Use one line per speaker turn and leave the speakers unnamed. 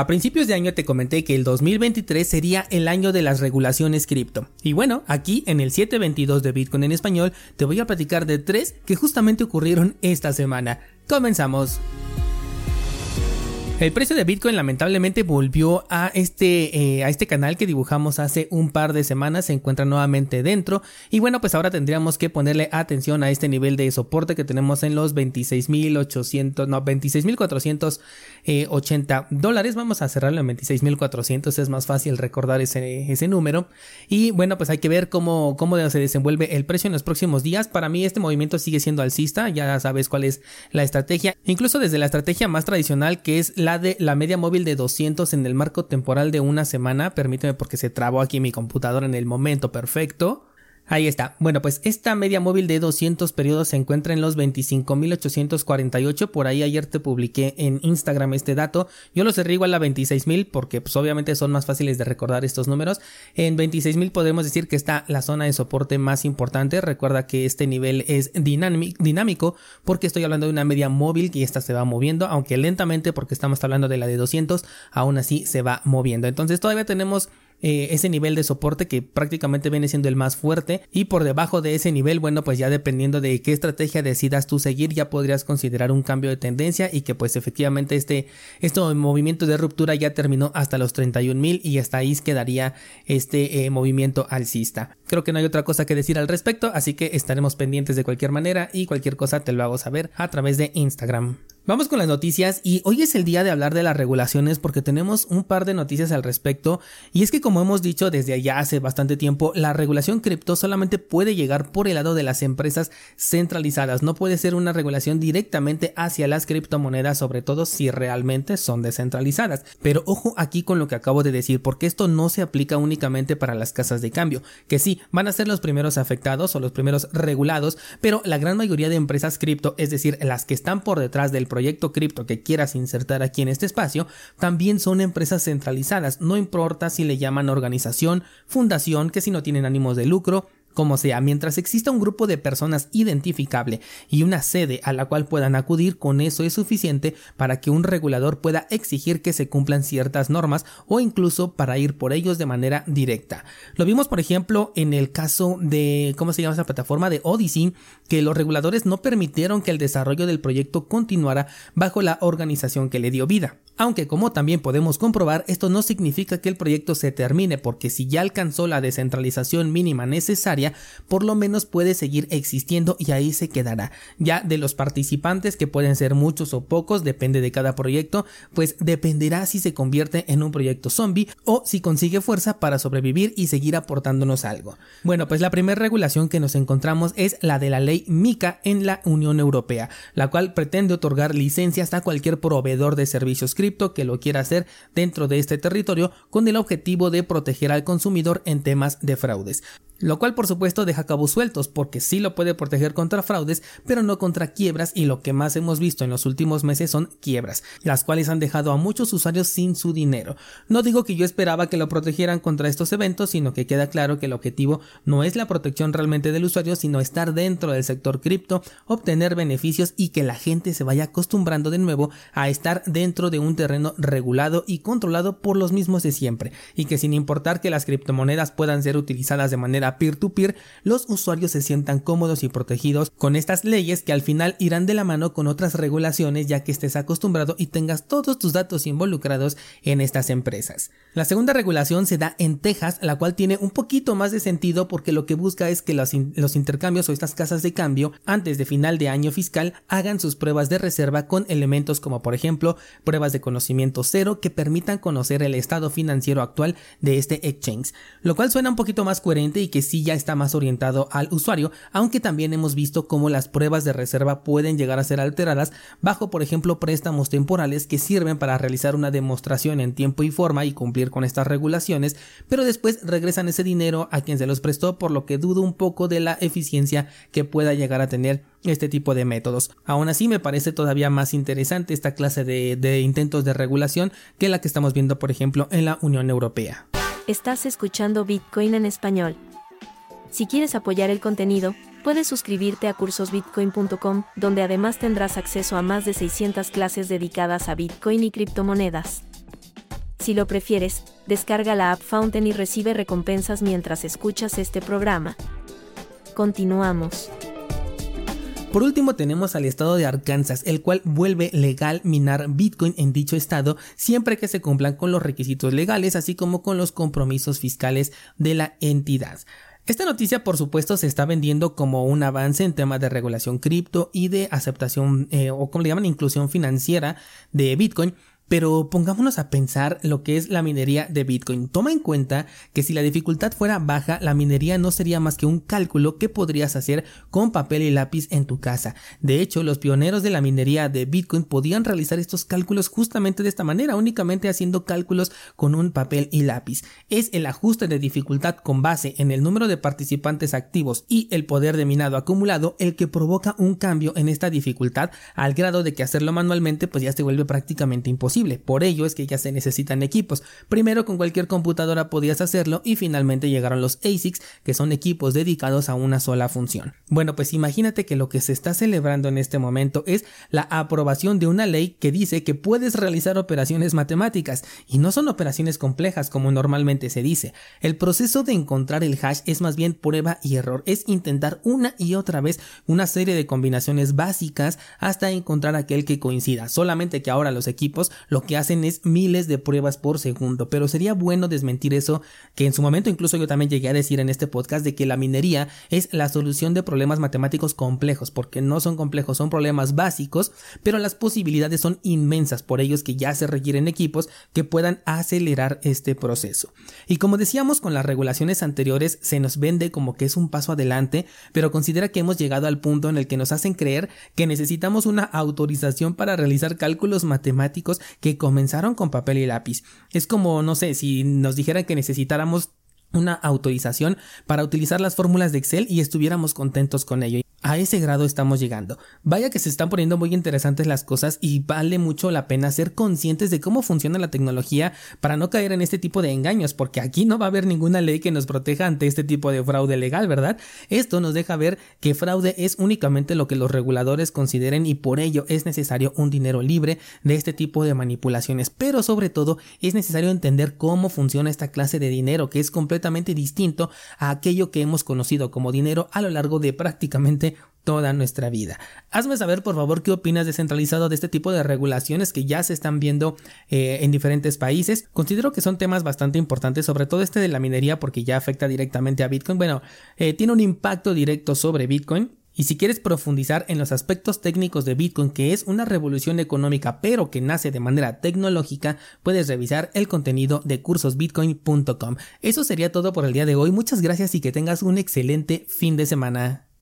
A principios de año te comenté que el 2023 sería el año de las regulaciones cripto. Y bueno, aquí en el 722 de Bitcoin en español te voy a platicar de tres que justamente ocurrieron esta semana. Comenzamos. El precio de Bitcoin lamentablemente volvió a este, eh, a este canal que dibujamos hace un par de semanas, se encuentra nuevamente dentro. Y bueno pues ahora tendríamos que ponerle atención a este nivel de soporte que tenemos en los 26.800, no 26.480 dólares, vamos a cerrarlo en 26.400, es más fácil recordar ese, ese número. Y bueno pues hay que ver cómo, cómo se desenvuelve el precio en los próximos días, para mí este movimiento sigue siendo alcista, ya sabes cuál es la estrategia, incluso desde la estrategia más tradicional que es la de la media móvil de 200 en el marco temporal de una semana. Permíteme porque se trabó aquí mi computadora en el momento perfecto. Ahí está. Bueno, pues esta media móvil de 200 periodos se encuentra en los 25.848. Por ahí ayer te publiqué en Instagram este dato. Yo lo cerré igual a 26.000 porque pues obviamente son más fáciles de recordar estos números. En 26.000 podemos decir que está la zona de soporte más importante. Recuerda que este nivel es dinámico porque estoy hablando de una media móvil y esta se va moviendo, aunque lentamente porque estamos hablando de la de 200, aún así se va moviendo. Entonces todavía tenemos eh, ese nivel de soporte que prácticamente viene siendo el más fuerte. Y por debajo de ese nivel bueno pues ya dependiendo de qué estrategia decidas tú seguir ya podrías considerar un cambio de tendencia y que pues efectivamente este, este movimiento de ruptura ya terminó hasta los 31 mil y hasta ahí quedaría este eh, movimiento alcista. Creo que no hay otra cosa que decir al respecto así que estaremos pendientes de cualquier manera y cualquier cosa te lo hago saber a través de Instagram Vamos con las noticias y hoy es el día de hablar de las regulaciones porque tenemos un par de noticias al respecto y es que como hemos dicho desde allá hace bastante tiempo, la regulación cripto solamente puede llegar por el lado de las empresas centralizadas, no puede ser una regulación directamente hacia las criptomonedas, sobre todo si realmente son descentralizadas. Pero ojo aquí con lo que acabo de decir porque esto no se aplica únicamente para las casas de cambio, que sí, van a ser los primeros afectados o los primeros regulados, pero la gran mayoría de empresas cripto, es decir, las que están por detrás del proyecto proyecto cripto que quieras insertar aquí en este espacio también son empresas centralizadas, no importa si le llaman organización, fundación, que si no tienen ánimos de lucro, como sea, mientras exista un grupo de personas identificable y una sede a la cual puedan acudir, con eso es suficiente para que un regulador pueda exigir que se cumplan ciertas normas o incluso para ir por ellos de manera directa. Lo vimos, por ejemplo, en el caso de, ¿cómo se llama esa plataforma? De Odyssey, que los reguladores no permitieron que el desarrollo del proyecto continuara bajo la organización que le dio vida. Aunque como también podemos comprobar, esto no significa que el proyecto se termine porque si ya alcanzó la descentralización mínima necesaria, por lo menos puede seguir existiendo y ahí se quedará. Ya de los participantes, que pueden ser muchos o pocos, depende de cada proyecto, pues dependerá si se convierte en un proyecto zombie o si consigue fuerza para sobrevivir y seguir aportándonos algo. Bueno, pues la primera regulación que nos encontramos es la de la ley MICA en la Unión Europea, la cual pretende otorgar licencias a cualquier proveedor de servicios cripto que lo quiera hacer dentro de este territorio con el objetivo de proteger al consumidor en temas de fraudes lo cual por supuesto deja cabos sueltos porque sí lo puede proteger contra fraudes, pero no contra quiebras y lo que más hemos visto en los últimos meses son quiebras, las cuales han dejado a muchos usuarios sin su dinero. No digo que yo esperaba que lo protegieran contra estos eventos, sino que queda claro que el objetivo no es la protección realmente del usuario, sino estar dentro del sector cripto, obtener beneficios y que la gente se vaya acostumbrando de nuevo a estar dentro de un terreno regulado y controlado por los mismos de siempre, y que sin importar que las criptomonedas puedan ser utilizadas de manera peer-to-peer, los usuarios se sientan cómodos y protegidos con estas leyes que al final irán de la mano con otras regulaciones ya que estés acostumbrado y tengas todos tus datos involucrados en estas empresas. La segunda regulación se da en Texas, la cual tiene un poquito más de sentido porque lo que busca es que los, los intercambios o estas casas de cambio antes de final de año fiscal hagan sus pruebas de reserva con elementos como por ejemplo pruebas de conocimiento cero que permitan conocer el estado financiero actual de este exchange, lo cual suena un poquito más coherente y que sí ya está más orientado al usuario, aunque también hemos visto cómo las pruebas de reserva pueden llegar a ser alteradas bajo, por ejemplo, préstamos temporales que sirven para realizar una demostración en tiempo y forma y cumplir con estas regulaciones, pero después regresan ese dinero a quien se los prestó, por lo que dudo un poco de la eficiencia que pueda llegar a tener este tipo de métodos. Aún así me parece todavía más interesante esta clase de, de intentos de regulación que la que estamos viendo por ejemplo en la Unión Europea.
Estás escuchando Bitcoin en español. Si quieres apoyar el contenido, puedes suscribirte a cursosbitcoin.com, donde además tendrás acceso a más de 600 clases dedicadas a Bitcoin y criptomonedas. Si lo prefieres, descarga la app Fountain y recibe recompensas mientras escuchas este programa. Continuamos.
Por último tenemos al estado de Arkansas, el cual vuelve legal minar Bitcoin en dicho estado siempre que se cumplan con los requisitos legales, así como con los compromisos fiscales de la entidad. Esta noticia, por supuesto, se está vendiendo como un avance en temas de regulación cripto y de aceptación eh, o como le llaman inclusión financiera de Bitcoin, pero pongámonos a pensar lo que es la minería de Bitcoin. Toma en cuenta que si la dificultad fuera baja, la minería no sería más que un cálculo que podrías hacer con papel y lápiz en tu casa. De hecho, los pioneros de la minería de Bitcoin podían realizar estos cálculos justamente de esta manera, únicamente haciendo cálculos con un papel y lápiz. Es el ajuste de dificultad con base en el número de participantes activos y el poder de minado acumulado el que provoca un cambio en esta dificultad al grado de que hacerlo manualmente pues ya se vuelve prácticamente imposible. Por ello es que ya se necesitan equipos. Primero con cualquier computadora podías hacerlo y finalmente llegaron los ASICs, que son equipos dedicados a una sola función. Bueno, pues imagínate que lo que se está celebrando en este momento es la aprobación de una ley que dice que puedes realizar operaciones matemáticas y no son operaciones complejas como normalmente se dice. El proceso de encontrar el hash es más bien prueba y error, es intentar una y otra vez una serie de combinaciones básicas hasta encontrar aquel que coincida. Solamente que ahora los equipos lo que hacen es miles de pruebas por segundo, pero sería bueno desmentir eso que en su momento incluso yo también llegué a decir en este podcast de que la minería es la solución de problemas matemáticos complejos, porque no son complejos, son problemas básicos, pero las posibilidades son inmensas, por ellos que ya se requieren equipos que puedan acelerar este proceso. Y como decíamos con las regulaciones anteriores, se nos vende como que es un paso adelante, pero considera que hemos llegado al punto en el que nos hacen creer que necesitamos una autorización para realizar cálculos matemáticos que comenzaron con papel y lápiz. Es como, no sé, si nos dijeran que necesitáramos una autorización para utilizar las fórmulas de Excel y estuviéramos contentos con ello. A ese grado estamos llegando. Vaya que se están poniendo muy interesantes las cosas y vale mucho la pena ser conscientes de cómo funciona la tecnología para no caer en este tipo de engaños, porque aquí no va a haber ninguna ley que nos proteja ante este tipo de fraude legal, ¿verdad? Esto nos deja ver que fraude es únicamente lo que los reguladores consideren y por ello es necesario un dinero libre de este tipo de manipulaciones, pero sobre todo es necesario entender cómo funciona esta clase de dinero que es completamente distinto a aquello que hemos conocido como dinero a lo largo de prácticamente toda nuestra vida. Hazme saber por favor qué opinas descentralizado de este tipo de regulaciones que ya se están viendo eh, en diferentes países. Considero que son temas bastante importantes, sobre todo este de la minería porque ya afecta directamente a Bitcoin. Bueno, eh, tiene un impacto directo sobre Bitcoin. Y si quieres profundizar en los aspectos técnicos de Bitcoin, que es una revolución económica pero que nace de manera tecnológica, puedes revisar el contenido de cursosbitcoin.com. Eso sería todo por el día de hoy. Muchas gracias y que tengas un excelente fin de semana.